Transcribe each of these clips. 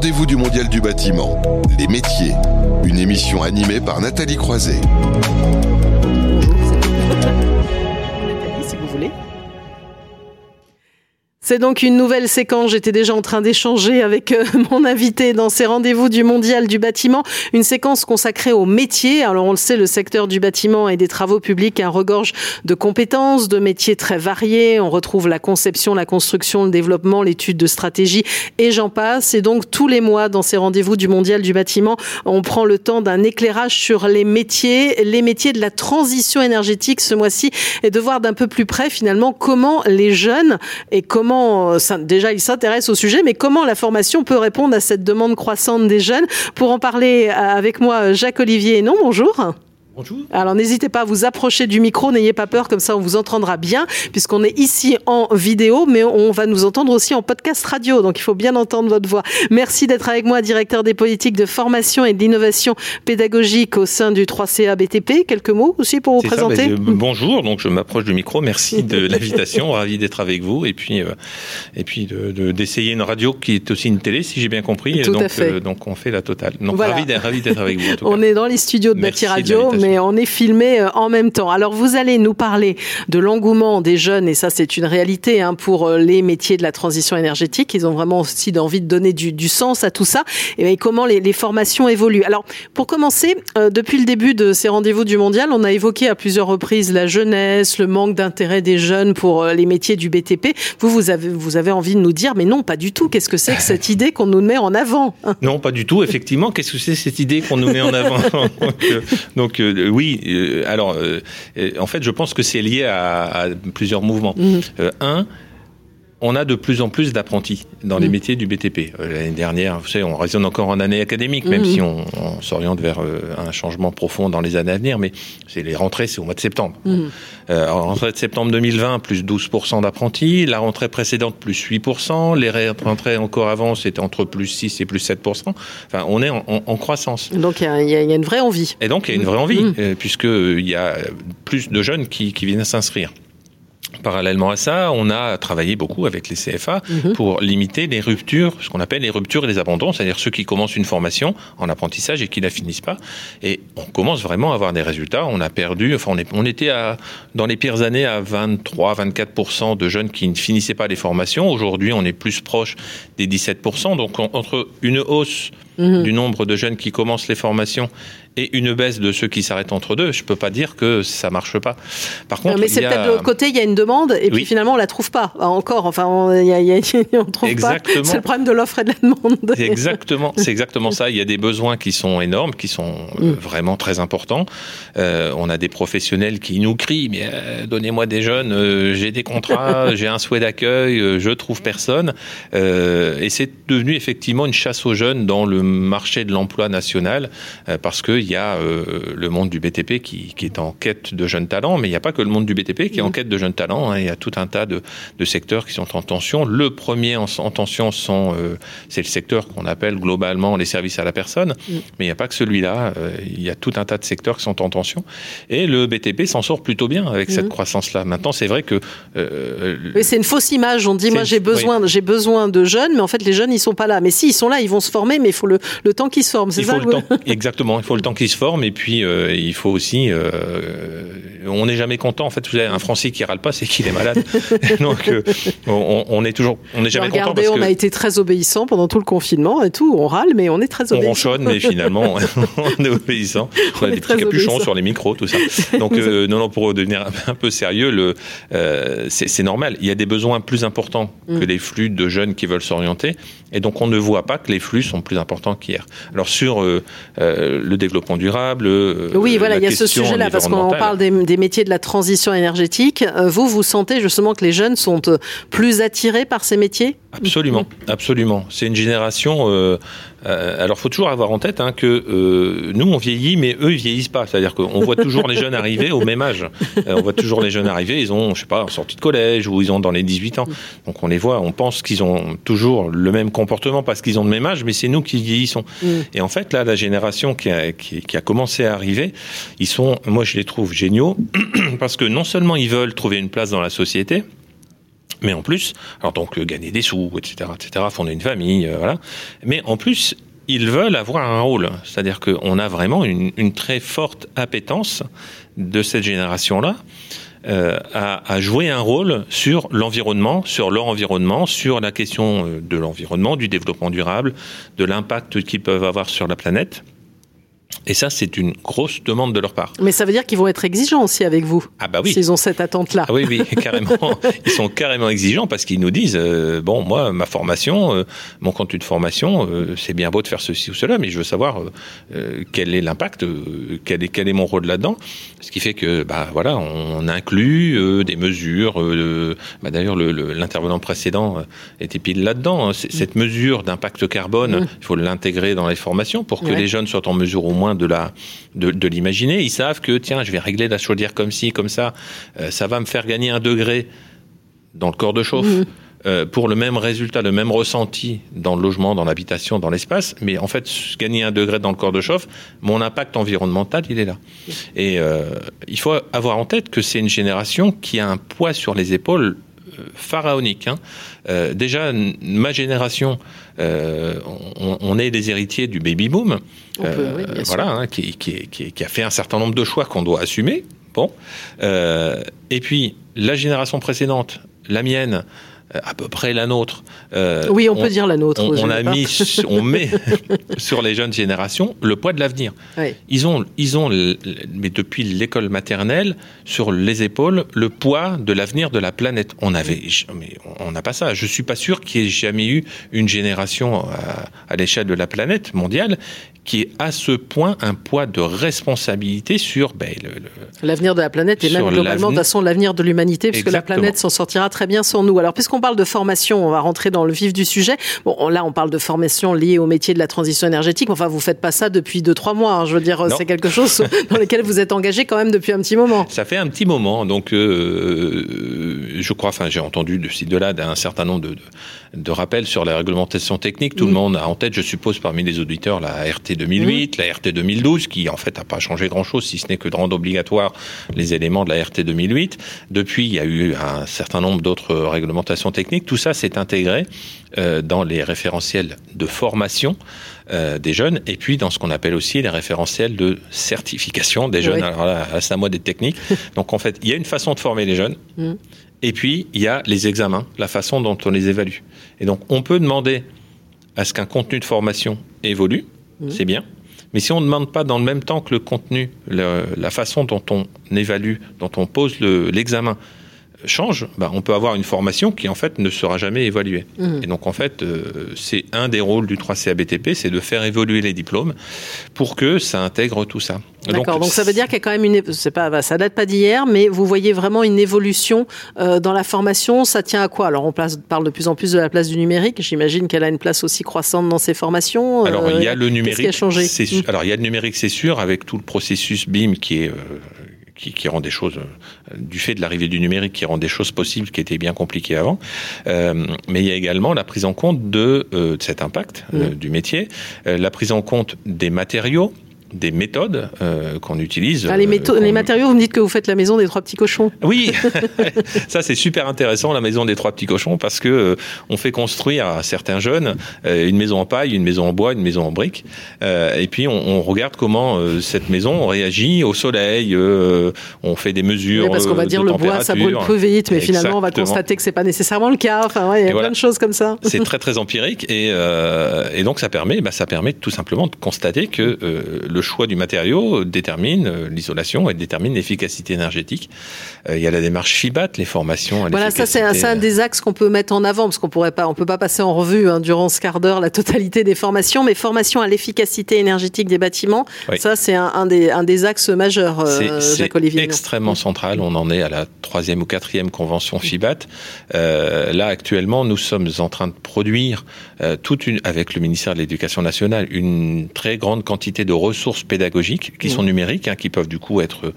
rendez-vous du Mondial du bâtiment, les métiers, une émission animée par Nathalie Croiset. C'est donc une nouvelle séquence. J'étais déjà en train d'échanger avec euh, mon invité dans ces rendez-vous du mondial du bâtiment. Une séquence consacrée au métier. Alors on le sait, le secteur du bâtiment et des travaux publics un regorge de compétences, de métiers très variés. On retrouve la conception, la construction, le développement, l'étude de stratégie et j'en passe. Et donc tous les mois dans ces rendez-vous du mondial du bâtiment, on prend le temps d'un éclairage sur les métiers, les métiers de la transition énergétique ce mois-ci et de voir d'un peu plus près finalement comment les jeunes et comment euh, déjà il s'intéresse au sujet, mais comment la formation peut répondre à cette demande croissante des jeunes? Pour en parler euh, avec moi, Jacques-Olivier Non, bonjour. Alors n'hésitez pas à vous approcher du micro, n'ayez pas peur, comme ça on vous entendra bien, puisqu'on est ici en vidéo, mais on va nous entendre aussi en podcast radio, donc il faut bien entendre votre voix. Merci d'être avec moi, directeur des politiques de formation et d'innovation pédagogique au sein du 3CA BTP. Quelques mots aussi pour vous présenter ben, Bonjour, donc je m'approche du micro, merci de l'invitation, ravi d'être avec vous, et puis, euh, et puis d'essayer une radio qui est aussi une télé, si j'ai bien compris, Tout donc, à fait. Euh, donc on fait la totale. Donc ravi d'être avec vous. On est dans les studios de Bâti Radio, mais on est filmé euh, en même temps. Alors vous allez nous parler de l'engouement des jeunes, et ça c'est une réalité hein, pour euh, les métiers de la transition énergétique. Ils ont vraiment aussi envie de donner du, sens à tout ça, et comment les, formations évoluent. Alors pour commencer, euh, depuis le début de ces rendez-vous du mondial, on a évoqué à plusieurs reprises la jeunesse, le manque d'intérêt des jeunes pour les métiers du BTP. Vous, vous avez, vous avez envie de nous dire, mais non, pas du tout. Qu'est-ce que c'est que cette idée qu'on nous met en avant? Non, pas du tout. Effectivement, qu'est-ce que c'est cette idée qu'on nous met en avant? Donc, oui, euh, alors, euh, en fait, je pense que c'est lié à, plusieurs mouvements. Mhm. Euh, un, on a de plus en plus d'apprentis dans les mm. métiers du BTP. Euh, l'année dernière, vous savez, on raisonne encore en année académique, même mm. si on, s'oriente vers euh, un changement profond dans les années à venir, mais c'est les rentrées, c'est au mois de septembre. Mm. Euh, rentrée de septembre 2020, plus 12% d'apprentis. La rentrée précédente, plus 8%. Les rentrées encore avant, c'était entre plus 6 et plus 7%. Enfin, on est en, croissance. Donc, il y, a une vraie envie. Et donc, il y a une vraie envie, puisqu'il y a plus de jeunes qui, qui viennent s'inscrire. Parallèlement à ça, on a travaillé beaucoup avec les CFA mhm. pour limiter les ruptures, ce qu'on appelle les ruptures et les abandons, c'est-à-dire ceux qui commencent une formation en apprentissage et qui la finissent pas. Et on commence vraiment à avoir des résultats. On a perdu, enfin, on, était à, dans les pires années à 23-24% de jeunes qui ne finissaient pas les formations. Aujourd'hui, on est plus proche des 17%. Donc, entre une hausse mhm. du nombre de jeunes qui commencent les formations et une baisse de ceux qui s'arrêtent entre deux, je peux pas dire que ça marche pas. Par contre, mais c'est peut-être de l'autre côté, il y a une demande et puis finalement on la trouve pas encore. Enfin, on, y a, y a, on trouve exactement. pas. C'est le problème de l'offre et de la demande. Exactement, c'est exactement ça. Il y a des besoins qui sont énormes, qui sont euh, mm. vraiment très importants. Euh, on a des professionnels qui nous crient mais euh, donnez-moi des jeunes, euh, j'ai des contrats, j'ai un souhait d'accueil, euh, je trouve personne. et c'est devenu effectivement une chasse aux jeunes dans le marché de l'emploi national parce que il y a euh, le monde du BTP qui, est en quête de jeunes talents, mais il n'y a pas que le monde du BTP qui est en mm. quête de jeunes talents. Hein. Il y a tout un tas de, secteurs qui sont en tension. Le premier en, tension, sont, euh, c'est le secteur qu'on appelle globalement les services à la personne, mm. mais il n'y a pas que celui-là. Euh, il y a tout un tas de secteurs qui sont en tension. Et le BTP s'en sort plutôt bien avec cette mm. croissance-là. Maintenant, c'est vrai que... c'est une fausse image. On dit, moi, j'ai besoin, j'ai besoin de jeunes, mais en fait, les jeunes, ils sont pas là. Mais si, ils sont là, ils vont se former, mais il faut le, le temps qu'ils se forment. C'est ça le temps, Exactement. Il faut le temps qui se forme et puis euh, il faut aussi euh, on n'est jamais content en fait vous avez un français qui râle pas c'est qu'il est malade. Donc euh, on, est toujours on n'est jamais content parce on a été très obéissant pendant tout le confinement et tout on râle mais on est très obéissant on ronchonne mais finalement on est obéissant on, a des petits capuchons sur les micros tout ça. Donc non non pour devenir un peu sérieux le c'est normal. Il y a des besoins plus importants que mm. les flux de jeunes qui veulent s'orienter et donc on ne voit pas que les flux sont plus importants qu'hier. Alors sur le développement durable. Euh, oui, voilà, il y a ce sujet-là, parce qu'on parle des, métiers de la transition énergétique. Euh, vous, vous sentez justement que les jeunes sont euh, plus attirés par ces métiers? Absolument, absolument. C'est une génération. Euh, alors, faut toujours avoir en tête hein, que euh, nous on vieillit, mais eux ils vieillissent pas. C'est-à-dire qu'on voit toujours les jeunes arriver au même âge. Euh, on voit toujours les jeunes arriver. Ils ont, je sais pas, sortie de collège ou ils ont dans les 18 ans. Donc on les voit, on pense qu'ils ont toujours le même comportement parce qu'ils ont le même âge, mais c'est nous qui vieillissons. Mm. Et en fait, là, la génération qui a, qui, qui a commencé à arriver, ils sont, moi je les trouve géniaux parce que non seulement ils veulent trouver une place dans la société Mais en plus, alors donc gagner des sous, etc., etc., fonder une famille, voilà. Mais en plus, ils veulent avoir un rôle. C'est-à-dire qu'on a vraiment une, très forte appétence de cette génération-là euh, à, jouer un rôle sur l'environnement, sur leur environnement, sur la question euh, de l'environnement, du développement durable, de l'impact qu'ils peuvent avoir sur la planète. Et ça, c'est une grosse demande de leur part. Mais ça veut dire qu'ils vont être exigeants aussi avec vous. Ah bah oui. S'ils ont cette attente-là. Ah oui, oui, carrément. Ils sont carrément exigeants parce qu'ils nous disent euh, bon, moi, ma formation, euh, mon contenu de formation, euh, c'est bien beau de faire ceci ou cela, mais je veux savoir quel est l'impact, quel est quel est mon rôle là-dedans. Ce qui fait que bah voilà, on inclut des mesures. Bah, D'ailleurs, l'intervenant précédent était pile là-dedans. Hein. Cette mesure d'impact carbone, mmh. il faut l'intégrer dans les formations pour que les jeunes soient en mesure au moins de la de, l'imaginer. Ils savent que tiens, je vais régler la chaudière comme ci, comme ça, euh, ça va me faire gagner un degré dans le corps de chauffe. Mmh. Euh, pour le même résultat, le même ressenti dans le logement, dans l'habitation, dans l'espace, mais en fait, gagner un degré dans le corps de chauffe, mon impact environnemental, il est là. Et euh, il faut avoir en tête que c'est une génération qui a un poids sur les épaules pharaonique. Hein. déjà, ma génération, on, est des héritiers du baby boom. Euh, voilà, hein, qui, qui, a fait un certain nombre de choix qu'on doit assumer. Bon. Euh, et puis, la génération précédente, la mienne, euh, à peu près la nôtre. oui, on, peut dire la nôtre. On, a mis, on met sur les jeunes générations le poids de l'avenir. Ils ont, ils ont, mais depuis l'école maternelle, sur les épaules, le poids de l'avenir de la planète. On avait, mais on n'a pas ça. Je suis pas sûr qu'il y ait jamais eu une génération à, à l'échelle de la planète mondiale qui est à ce point un poids de responsabilité sur ben, l'avenir de la planète et même globalement de façon l'avenir de l'humanité puisque la planète s'en sortira très bien sans nous. Alors puisqu'on parle de formation, on va rentrer dans le vif du sujet. Bon là on parle de formation liée au métier de la transition énergétique. Enfin vous faites pas ça depuis 2-3 mois. Hein. Je veux dire c'est quelque chose dans lequel vous êtes engagé quand même depuis un petit moment. Ça fait un petit moment donc euh, je crois. Enfin j'ai entendu de ci de là d'un certain nombre de, de, rappels sur la réglementation technique. Tout le mm. monde a en tête je suppose parmi les auditeurs la RT 2008, la RT 2012, qui en fait n'a pas changé grand-chose, si ce n'est que de rendre obligatoire les éléments de la RT 2008. Depuis, il y a eu un certain nombre d'autres réglementations techniques. Tout ça s'est intégré euh, dans les référentiels de formation euh, des jeunes, et puis dans ce qu'on appelle aussi les référentiels de certification des jeunes. Alors là, c'est à moi d'être technique. Donc en fait, il y a une façon de former les jeunes. Mm. Et puis, il y a les examens, la façon dont on les évalue. Et donc, on peut demander à ce qu'un contenu de formation évolue, Mmh. c'est bien. Mais si on ne demande pas dans le même temps que le contenu, la façon dont on évalue, dont on pose l'examen, change, bah, on peut avoir une formation qui en fait ne sera jamais évaluée. Mmh. Et donc en fait, euh, c'est un des rôles du 3CABTP, c'est de faire évoluer les diplômes pour que ça intègre tout ça. D'accord. Donc, ça veut dire qu'il y a quand même une, c'est pas, ça date pas d'hier, mais vous voyez vraiment une évolution euh, dans la formation. Ça tient à quoi? Alors on parle de plus en plus de la place du numérique. J'imagine qu'elle a une place aussi croissante dans ces formations. Alors il y a le numérique. Qui a changé? mmh. Alors il y a le numérique, c'est sûr, avec tout le processus BIM qui est qui, rend des choses, euh, du fait de l'arrivée du numérique, qui rend des choses possibles qui étaient bien compliquées avant. Euh, mais il y a également la prise en compte de, euh, cet impact mmh. du métier, la prise en compte des matériaux des méthodes euh, qu'on utilise. Ah, les, euh, les, matériaux, vous me dites que vous faites la maison des trois petits cochons. Oui, ça c'est super intéressant la maison des trois petits cochons parce que euh, on fait construire à certains jeunes une maison en paille, une maison en bois, une maison en briques, et puis on, on regarde comment cette maison réagit au soleil. on fait des mesures. Oui, parce qu'on va dire le bois ça brûle peu vite, mais finalement on va constater que c'est pas nécessairement le cas. Enfin, ouais, il y a plein de choses comme ça. C'est très très empirique et, et donc ça permet, bah, ça permet tout simplement de constater que le le choix du matériau détermine euh, l'isolation et détermine l'efficacité énergétique. Euh, il y a la démarche FIBAT, les formations. À voilà, ça c'est un, des axes qu'on peut mettre en avant parce qu'on pourrait pas, on peut pas passer en revue hein, durant ce quart d'heure la totalité des formations, mais formation à l'efficacité énergétique des bâtiments, ça c'est un, des, un des axes majeurs. Euh, c'est extrêmement central. On en est à la troisième ou quatrième convention FIBAT. là actuellement, nous sommes en train de produire toute une, avec le ministère de l'Éducation nationale, une très grande quantité de ressources ressources pédagogiques qui sont numériques, hein, qui peuvent du coup être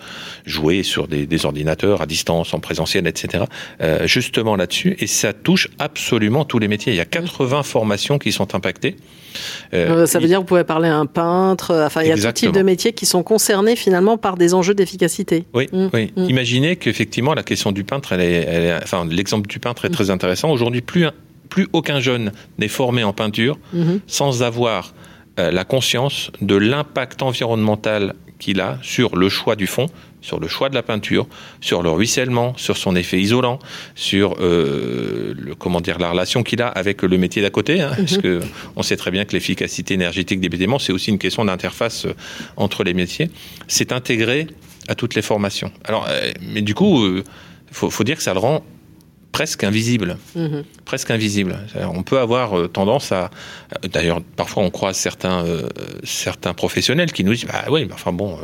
jouées sur des, des, ordinateurs à distance, en présentiel, etc. Euh, justement là-dessus, et ça touche absolument tous les métiers. Il y a 80 formations qui sont impactées. Euh, ça veut dire que vous pouvez parler à un peintre, enfin il y a tout type de métiers qui sont concernés finalement par des enjeux d'efficacité. Oui, mmh. oui. Mmh. Imaginez qu'effectivement la question du peintre, elle est, elle est enfin l'exemple du peintre est très intéressant. Aujourd'hui, plus, plus aucun jeune n'est formé en peinture mmh. sans avoir euh, la conscience de l'impact environnemental qu'il a sur le choix du fond, sur le choix de la peinture, sur le ruissellement, sur son effet isolant, sur euh, le, comment dire la relation qu'il a avec le métier d'à côté, hein, parce que on sait très bien que l'efficacité énergétique des bâtiments c'est aussi une question d'interface euh, entre les métiers. C'est intégré à toutes les formations. Alors, euh, mais du coup, il faut, faut dire que ça le rend presque invisible. Mhm. Presque invisible. On peut avoir euh, tendance à. Euh, d'ailleurs, parfois, on croise certains, euh, certains professionnels qui nous disent Bah oui, mais enfin bon,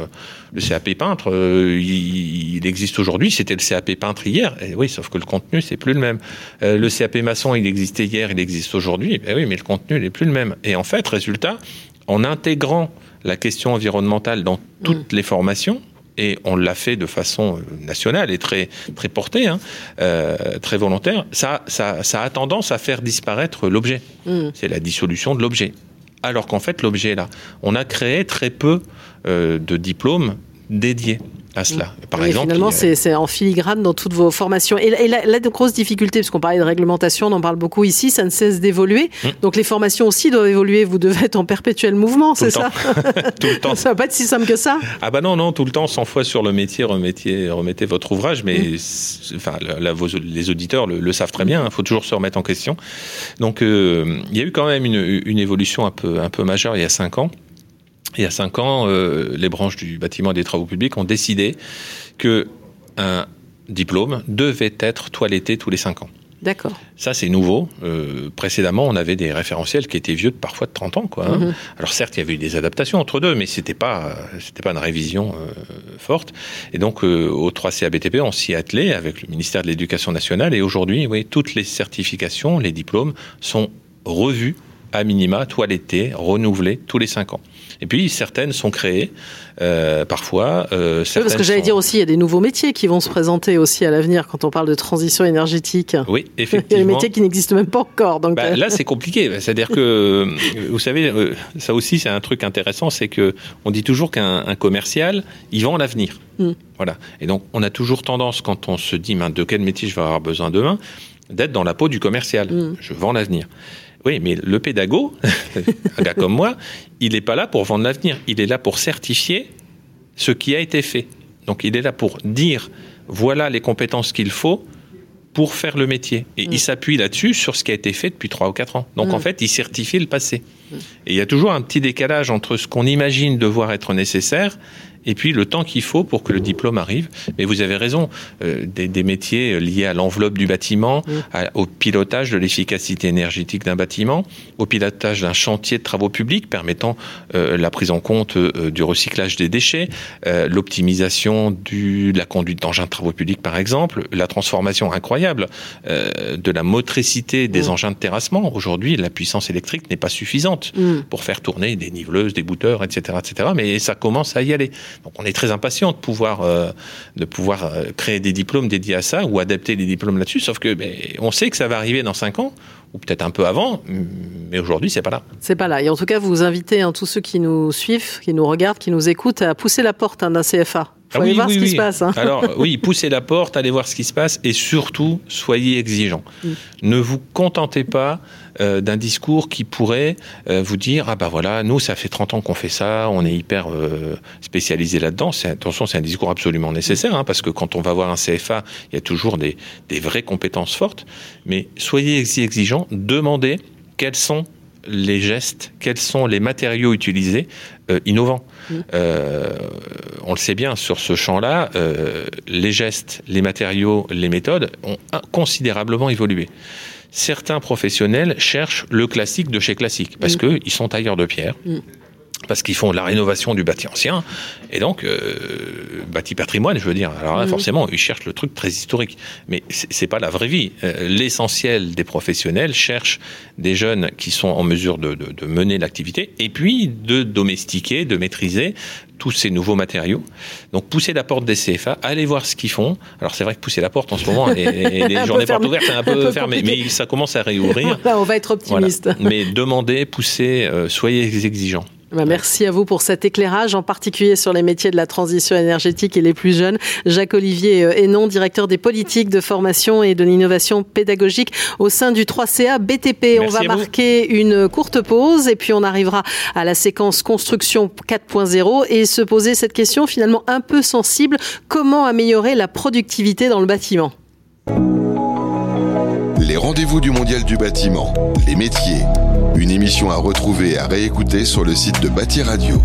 le CAP peintre, il, existe aujourd'hui, c'était le CAP peintre hier. Et oui, sauf que le contenu, c'est plus le même. le CAP maçon, il existait hier, il existe aujourd'hui. Ben oui, mais le contenu n'est plus le même. Et en fait, résultat, en intégrant la question environnementale dans toutes mhm. les formations, et on l'a fait de façon euh, nationale et très, très portée, hein, euh, très volontaire, ça, ça, ça, a tendance à faire disparaître l'objet. Mm. C'est la dissolution de l'objet. Alors qu'en fait, l'objet est là. On a créé très peu euh, de diplômes dédiés à cela. Par exemple, finalement, c'est en filigrane dans toutes vos formations. Et, la, la, grosse difficulté, parce qu'on parlait de réglementation, on en parle beaucoup ici, ça ne cesse d'évoluer. Hum. Donc les formations aussi doivent évoluer. Vous devez être en perpétuel mouvement, c'est ça Tout le temps. Ça va pas être si simple que ça Ah bah non, non, tout le temps, 100 fois sur le métier, remettez, remettez votre ouvrage. Mais hum. enfin, les auditeurs le, savent très bien. Il faut toujours se remettre en question. Donc euh, il y a eu quand même une, une évolution un peu, un peu majeure il y a 5 ans. Il y a cinq ans, euh, les branches du bâtiment et des travaux publics ont décidé que un diplôme devait être toiletté tous les cinq ans. D'accord. Ça, c'est nouveau. Euh, précédemment, on avait des référentiels qui étaient vieux de parfois de 30 ans. Quoi, hein. Mhm. Alors certes, il y avait eu des adaptations entre deux, mais c'était pas, c'était pas une révision euh, forte. Et donc, au 3CABTP, on s'y attelait avec le ministère de l'Éducation nationale. Et aujourd'hui, oui, toutes les certifications, les diplômes sont revus à minima, toilettés, renouvelés tous les cinq ans. Et puis certaines sont créées euh, parfois. Euh, oui, parce que j'allais dire aussi, il y a des nouveaux métiers qui vont se présenter aussi à l'avenir quand on parle de transition énergétique. Oui, effectivement. il y a des métiers qui n'existent même pas encore. Donc bah, euh. là, c'est compliqué. C'est-à-dire que, euh, vous savez, euh, ça aussi, c'est un truc intéressant, c'est que on dit toujours qu'un commercial, il vend l'avenir. Mm. Voilà. Et donc, on a toujours tendance, quand on se dit, de quel métier je vais avoir besoin demain, d'être dans la peau du commercial. Mm. Je vends l'avenir. Oui, mais le pédago, un gars comme moi, il n'est pas là pour vendre l'avenir. Il est là pour certifier ce qui a été fait. Donc il est là pour dire voilà les compétences qu'il faut pour faire le métier. Et il mm. s'appuie là-dessus sur ce qui a été fait depuis 3 ou 4 ans. Donc mm. en fait, il certifie le passé. Mm. Et il y a toujours un petit décalage entre ce qu'on imagine devoir être nécessaire et puis le temps qu'il faut pour que le diplôme arrive. Mais vous avez raison, euh, des, métiers liés à l'enveloppe du bâtiment, au pilotage de l'efficacité énergétique d'un bâtiment, au pilotage d'un chantier de travaux publics permettant euh, la prise en compte euh, du recyclage des déchets, l'optimisation de la conduite d'engins de travaux publics par exemple, la transformation incroyable de la motricité des engins de terrassement. Aujourd'hui, la puissance électrique n'est pas suffisante mm. pour faire tourner des niveleuses, des bouteurs, etc., etc. Mais ça commence à y aller. Donc on est très impatient de pouvoir, euh, de pouvoir euh, créer des diplômes dédiés à ça ou adapter des diplômes là-dessus, sauf que ben, on sait que ça va arriver dans 5 ans ou peut-être un peu avant, mais aujourd'hui, c'est pas là. C'est pas là. Et en tout cas, vous invitez hein, tous ceux qui nous suivent, qui nous regardent, qui nous écoutent, à pousser la porte hein, d'un CFA. Faut ah aller voir ce qui se passe. Hein. Alors oui, poussez la porte, allez voir ce qui se passe et surtout soyez exigeants. Mm. Ne vous contentez pas euh, d'un discours qui pourrait euh, vous dire ah bah voilà nous ça fait 30 ans qu'on fait ça, on est hyper euh, spécialisé là-dedans. Attention, c'est un discours absolument nécessaire hein, parce que quand on va voir un CFA, il y a toujours des, des vraies compétences fortes. Mais soyez exigeants, demandez quels sont les gestes, quels sont les matériaux utilisés euh, innovants. Euh, on le sait bien, sur ce champ-là, euh, les gestes, les matériaux, les méthodes ont considérablement évolué. Certains professionnels cherchent le classique de chez classique, parce qu'ils sont tailleurs de pierre. Parce qu'ils font la rénovation du bâti ancien et donc euh, bâti patrimoine je veux dire alors là forcément ils cherchent le truc très historique mais c'est pas la vraie vie euh, l'essentiel des professionnels cherchent des jeunes qui sont en mesure de, de, de mener l'activité et puis de domestiquer de maîtriser tous ces nouveaux matériaux. Donc pousser la porte des CFA, aller voir ce qu'ils font. Alors c'est vrai que pousser la porte en ce moment, et, les journées portes ouvertes, c'est un peu, fermé, mais ça commence à réouvrir. on va être optimiste. Mais demandez, poussez, euh, soyez exigeants. Bah, merci à vous pour cet éclairage, en particulier sur les métiers de la transition énergétique et les plus jeunes. Jacques-Olivier euh, Hénon, directeur des politiques de formation et de l'innovation pédagogique au sein du 3CA BTP. on va marquer une courte pause et puis on arrivera à la séquence construction 4.0 et se poser cette question finalement un peu sensible. Comment améliorer la productivité dans le bâtiment? Les rendez-vous du Mondial du bâtiment, les métiers, une émission à retrouver et à réécouter sur le site de Bâti Radio.